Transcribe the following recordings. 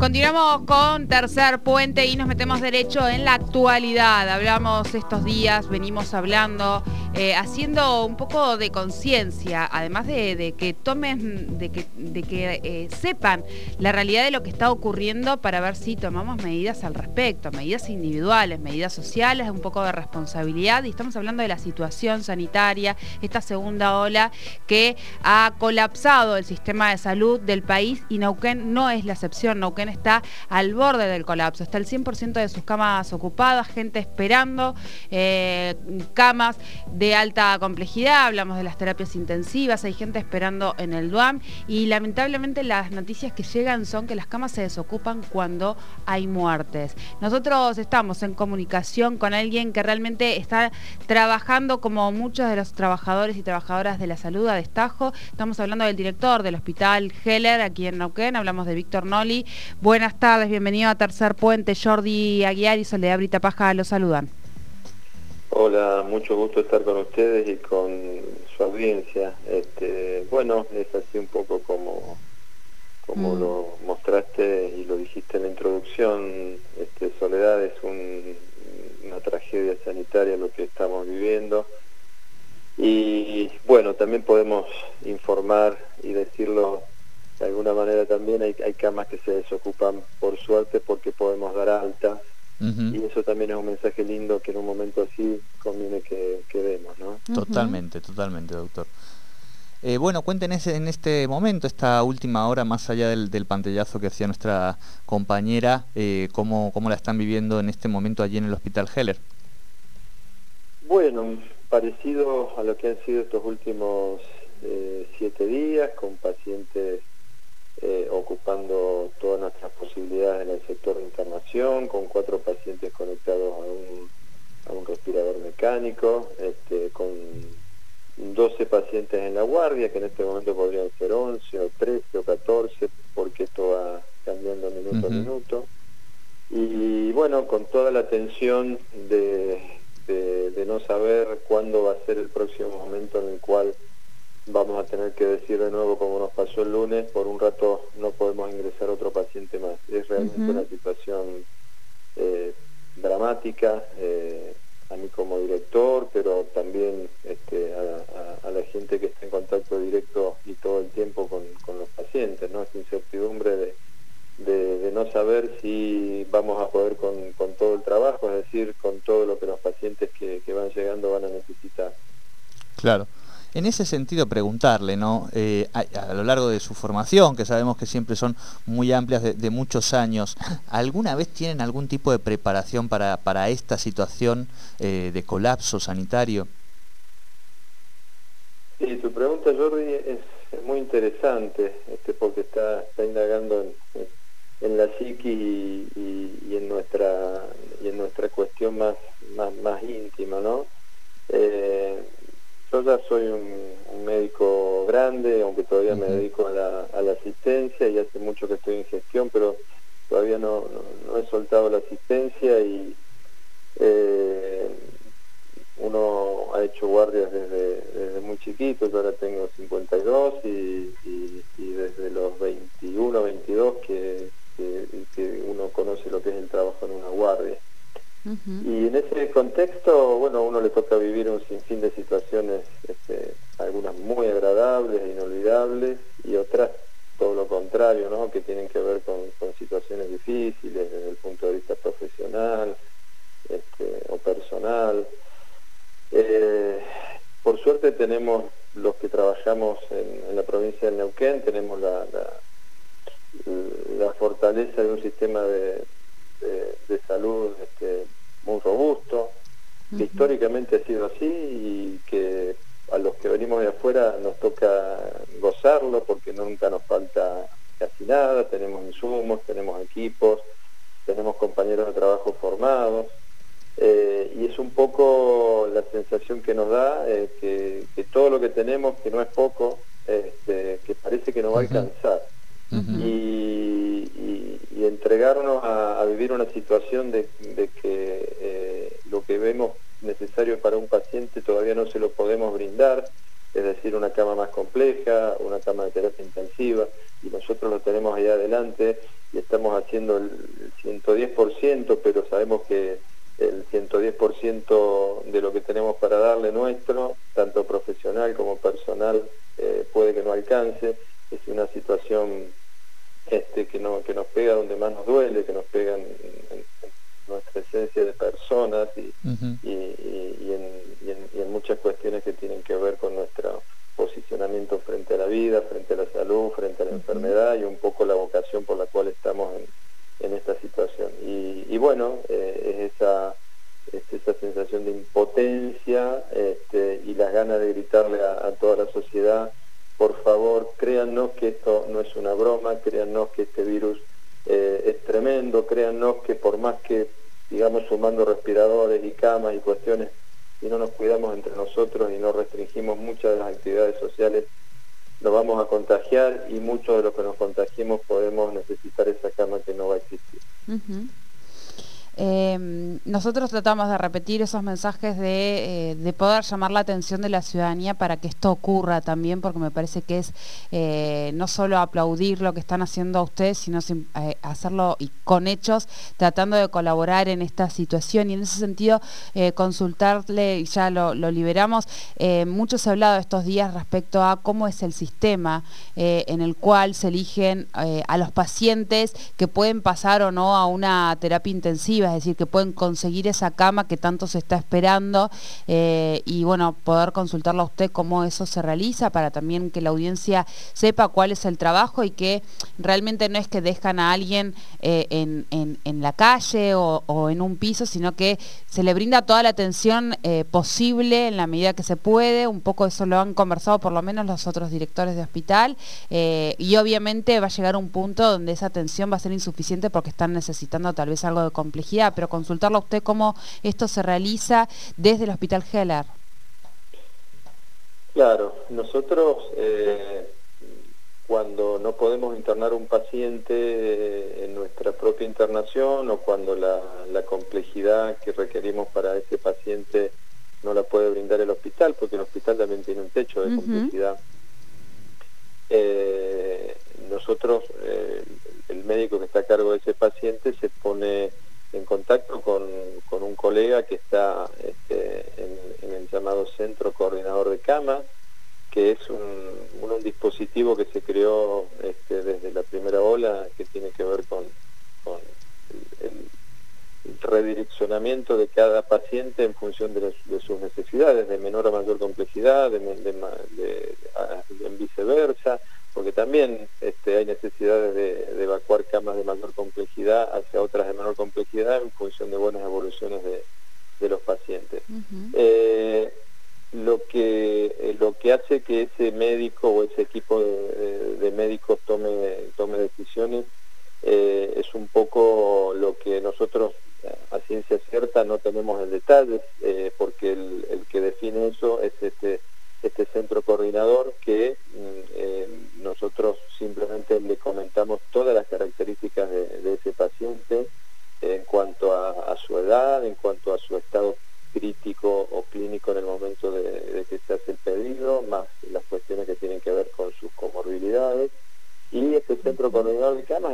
Continuamos con Tercer Puente y nos metemos derecho en la actualidad. Hablamos estos días, venimos hablando, eh, haciendo un poco de conciencia, además de, que tomen, de que, eh, sepan la realidad de lo que está ocurriendo para ver si tomamos medidas al respecto, medidas individuales, medidas sociales, un poco de responsabilidad. Y estamos hablando de la situación sanitaria, esta segunda ola que ha colapsado el sistema de salud del país y Neuquén no es la excepción. Neuquén está al borde del colapso, está el 100% de sus camas ocupadas, gente esperando, eh, camas de alta complejidad, hablamos de las terapias intensivas, hay gente esperando en el DUAM y lamentablemente las noticias que llegan son que las camas se desocupan cuando hay muertes. Nosotros estamos en comunicación con alguien que realmente está trabajando como muchos de los trabajadores y trabajadoras de la salud a destajo. Estamos hablando del director del hospital Heller aquí en Neuquén, hablamos de Víctor Noli. Buenas tardes, bienvenido a Tercer Puente. Jordi Aguiar y Soledad Brita Paja los saludan. Hola, mucho gusto estar con ustedes y con su audiencia. Este, bueno, es así un poco como, como mm. lo mostraste y lo dijiste en la introducción. Este, Soledad es una tragedia sanitaria lo que estamos viviendo. Y bueno, también podemos informar y decirlo de alguna manera también hay, hay camas que se desocupan por suerte porque podemos dar alta y eso también es un mensaje lindo que en un momento así conviene que, que demos, ¿no? Totalmente, totalmente, doctor. Eh, bueno, cuenten en este momento, esta última hora, más allá del, del pantallazo que hacía nuestra compañera, eh, cómo, cómo la están viviendo en este momento allí en el Hospital Heller. Bueno, parecido a lo que han sido estos últimos eh, siete días, con pacientes eh, ocupando todas nuestras posibilidades en el sector de internación, con cuatro pacientes conectados a un, respirador mecánico, este, con 12 pacientes en la guardia, que en este momento podrían ser 11 o 13 o 14, porque esto va cambiando minuto a minuto. Y bueno, con toda la tensión de, de no saber cuándo va a ser el próximo momento en el cual vamos a tener que decir de nuevo como nos pasó el lunes, por un rato no podemos ingresar otro paciente más. Es realmente una situación eh, dramática, eh, a mí como director, pero también este, a, la gente que está en contacto directo y todo el tiempo con, los pacientes, ¿no? Esta incertidumbre de, de, no saber si vamos a poder con, todo el trabajo, es decir, con todo lo que los pacientes que, que van llegando van a necesitar. Claro. En ese sentido, preguntarle, ¿no? Eh, a, lo largo de su formación, que sabemos que siempre son muy amplias de, muchos años, ¿alguna vez tienen algún tipo de preparación para, para esta situación eh, de colapso sanitario? Sí, tu pregunta, Jordi, es, muy interesante, este, porque está, está indagando en, la psiqui y, en nuestra y en nuestra cuestión más, más, más íntima, ¿no? Soy un, médico grande, aunque todavía me dedico a la, asistencia y hace mucho que estoy en gestión, pero todavía no, he soltado la asistencia y eh, uno ha hecho guardias desde, muy chiquito, yo ahora tengo 52 y, desde los 21, 22 que, que uno conoce lo que es el trabajo en una guardia. Y en ese contexto, bueno, a uno le toca vivir un sinfín de situaciones, este, algunas muy agradables, inolvidables, y otras todo lo contrario, ¿no? Que tienen que ver con, situaciones difíciles desde el punto de vista profesional este, o personal. Eh, por suerte tenemos los que trabajamos en, la provincia de Neuquén, tenemos la, la fortaleza de un sistema de, de, salud este, muy robusto, que históricamente ha sido así y que a los que venimos de afuera nos toca gozarlo porque nunca nos falta casi nada, tenemos insumos, tenemos equipos, tenemos compañeros de trabajo formados eh, y es un poco la sensación que nos da eh, que, todo lo que tenemos, que no es poco, este, que parece que no va a alcanzar. y, entregarnos a, vivir una situación de, que eh, lo que vemos necesario para un paciente todavía no se lo podemos brindar es decir, una cama más compleja, una cama de terapia intensiva, y nosotros lo tenemos ahí adelante y estamos haciendo el 110%, pero sabemos que el 110% de lo que tenemos para darle nuestro, tanto profesional como personal, eh, puede que no alcance. Es una situación este, que, no, que nos pega donde más nos duele, que nos pega en, nuestra esencia de personas y, en, muchas cuestiones que tienen que ver con nuestro posicionamiento frente a la vida, frente a la salud, frente a la enfermedad y un poco la vocación por la cual estamos en, esta situación. Y, bueno, eh, es esa esa sensación de impotencia este, y las ganas de gritarle a, toda la sociedad, es una broma, créannos que este virus eh, es tremendo, créannos que por más que sigamos sumando respiradores y camas y cuestiones, si no nos cuidamos entre nosotros y no restringimos muchas de las actividades sociales, nos vamos a contagiar y muchos de los que nos contagiemos podemos necesitar esa cama que no va a existir. Em, nosotros tratamos de repetir esos mensajes eh, de, poder llamar la atención de la ciudadanía para que esto ocurra también, porque me parece que es eh, no solo aplaudir lo que están haciendo ustedes, sino eh, hacerlo con hechos, tratando de colaborar en esta situación. Y en ese sentido, consultarle, y ya lo, liberamos, mucho se ha hablado estos días respecto a cómo es el sistema en el cual se eligen a los pacientes que pueden pasar o no a una terapia intensiva es decir, que pueden conseguir esa cama que tanto se está esperando eh, y bueno, poder consultarlo a usted cómo eso se realiza para también que la audiencia sepa cuál es el trabajo y que realmente no es que dejan a alguien eh, en, la calle o, en un piso, sino que se le brinda toda la atención eh, posible en la medida que se puede, un poco eso lo han conversado por lo menos los otros directores de hospital y obviamente va a llegar un punto donde esa atención va a ser insuficiente porque están necesitando tal vez algo de complejidad pero consultarlo a usted cómo esto se realiza desde el Hospital Heller. Claro, nosotros eh, cuando no podemos internar un paciente eh, en nuestra propia internación o cuando la, complejidad que requerimos para ese paciente no la puede brindar el hospital, porque el hospital también tiene un techo de complejidad. Eh, nosotros, el médico que está a cargo de ese paciente se pone en contacto con, un colega que está este, en, el llamado Centro Coordinador de Cama, que es un, dispositivo que se creó este, desde la primera ola, que tiene que ver con, el, redireccionamiento de cada paciente en función de, sus necesidades, de menor a mayor complejidad, en viceversa, porque también este, hay necesidades de, evacuar camas de mayor complejidad hacia otras de menor complejidad en función de buenas evoluciones de, los pacientes. Eh, lo, que, eh, lo que hace que ese médico o ese equipo de, médicos tome, tome decisiones eh, es un poco lo que nosotros a ciencia cierta no tenemos en detalle, porque el, el, que define eso es este, este centro coordinador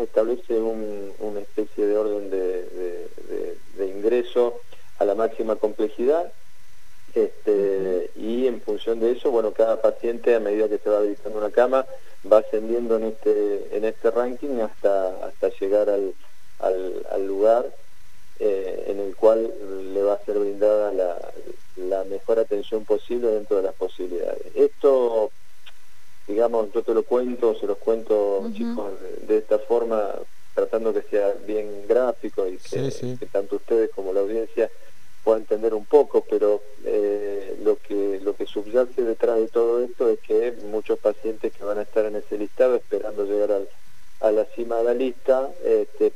establece una especie de orden de ingreso a la máxima complejidad este, y en función de eso, bueno, cada paciente a medida que se va habilitando una cama va ascendiendo en este, en este ranking hasta, hasta llegar al, al, lugar eh, en el cual le va a ser brindada la, la, mejor atención posible dentro de las posibilidades. Esto, digamos, yo te lo cuento, se los cuento chicos de, esta forma, tratando que sea bien gráfico y que tanto ustedes como la audiencia pueda entender un poco, pero eh, lo que lo que subyace detrás de todo esto es que muchos pacientes que van a estar en ese listado esperando llegar a la cima de la lista, este,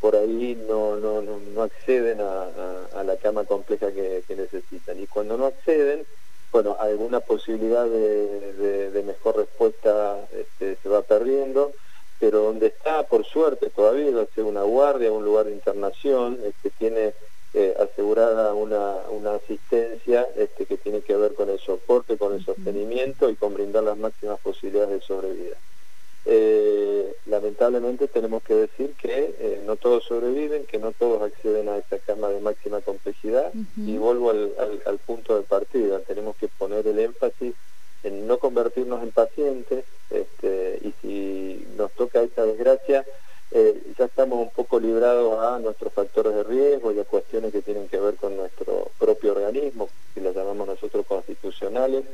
por ahí no, no, no, acceden a, la cama compleja que, necesitan. Y cuando no acceden, bueno, alguna posibilidad de, mejor respuesta este, se va perdiendo, pero donde está, por suerte, todavía va a ser una guardia, un lugar de internación, este, tiene eh, asegurada una, una asistencia este, que tiene que ver con el soporte, con el sostenimiento y con brindar las máximas posibilidades de sobrevida soporte lamentablemente tenemos que decir que eh, no todos sobreviven, que no todos acceden a esta cama de máxima complejidad. Y vuelvo al, al, punto de partida, tenemos que poner el énfasis en no convertirnos en pacientes. Este, y si nos toca esta desgracia, eh, ya estamos un poco librados a nuestros factores de riesgo y a cuestiones que tienen que ver con nuestro propio organismo, que las llamamos nosotros constitucionales,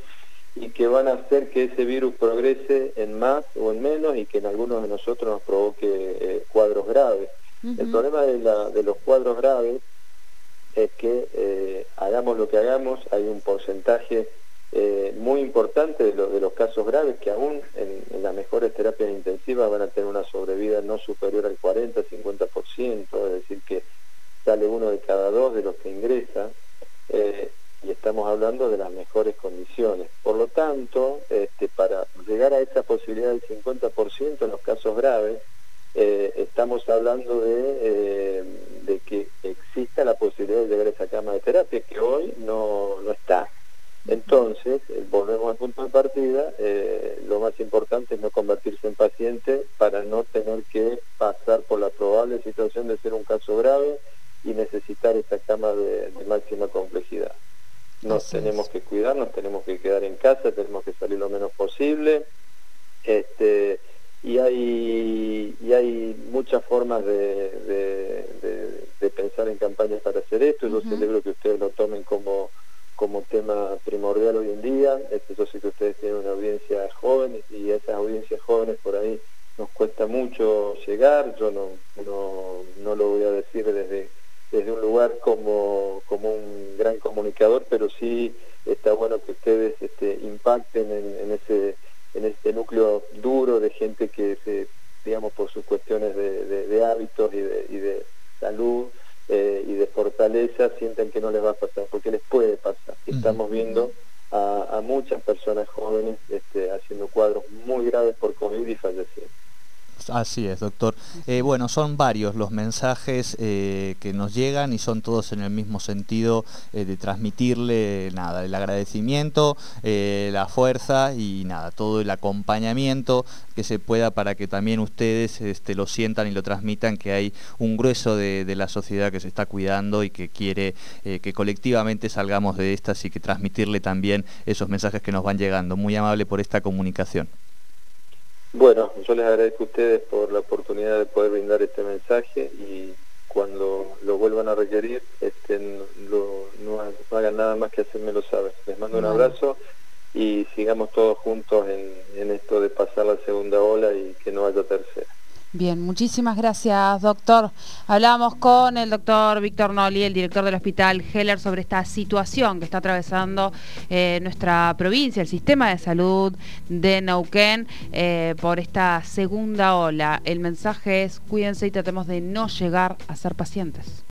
y que van a hacer que ese virus progrese en más o en menos y que en algunos de nosotros nos provoque eh, cuadros graves. El problema de, la, de, los cuadros graves es que eh, hagamos lo que hagamos, hay un porcentaje eh, muy importante de, de, los casos graves que aún en, las mejores terapias intensivas van a tener una sobrevida no superior al 40-50%, es decir, que sale uno de cada dos de los que ingresan y estamos hablando de las mejores condiciones. Por lo tanto, este, para llegar a esa posibilidad del 50% en los casos graves, eh, estamos hablando eh, de, que exista la posibilidad de llegar a esa cama de terapia, que hoy no, está. Entonces, eh, volvemos al punto de partida, lo más importante es no convertirse en paciente para no tener que pasar por la probable situación de ser un caso grave y necesitar esa cama de máxima complejidad. Nos tenemos que cuidar, nos tenemos que quedar en casa, tenemos que salir lo menos posible. Este, y hay, y hay muchas formas de, de, pensar en campañas para hacer esto. Yo celebro que ustedes lo tomen como, como tema primordial hoy en día. Este, yo sé que ustedes tienen una audiencia joven y a esas audiencias jóvenes por ahí nos cuesta mucho llegar. Yo no, no, no lo voy a decir desde desde un lugar como, como un gran comunicador, pero sí está bueno que ustedes este, impacten en, ese en este núcleo duro de gente que se, digamos por sus cuestiones de, hábitos y de, y de salud eh, y de fortaleza sienten que no les va a pasar, porque les puede pasar. Estamos viendo a, a muchas personas jóvenes este, haciendo cuadros muy graves por COVID y falleciendo. Así es, doctor. Eh, bueno, son varios los mensajes eh, que nos llegan y son todos en el mismo sentido eh, de transmitirle nada, el agradecimiento, la fuerza y nada, todo el acompañamiento que se pueda para que también ustedes este, lo sientan y lo transmitan, que hay un grueso de, de la sociedad que se está cuidando y que quiere que colectivamente salgamos de estas y que transmitirle también esos mensajes que nos van llegando. Muy amable por esta comunicación. Bueno, yo les agradezco a ustedes por la oportunidad de poder brindar este mensaje y cuando lo vuelvan a requerir, este, no, hagan nada más que hacérmelo saber. Les mando un abrazo y sigamos todos juntos en, en esto de pasar la segunda ola y que no haya tercera. Bien, muchísimas gracias, doctor. Hablamos con el doctor Víctor Noli, el director del Hospital Heller, sobre esta situación que está atravesando eh, nuestra provincia, el sistema de salud de Neuquén, eh, por esta segunda ola. El mensaje es cuídense y tratemos de no llegar a ser pacientes.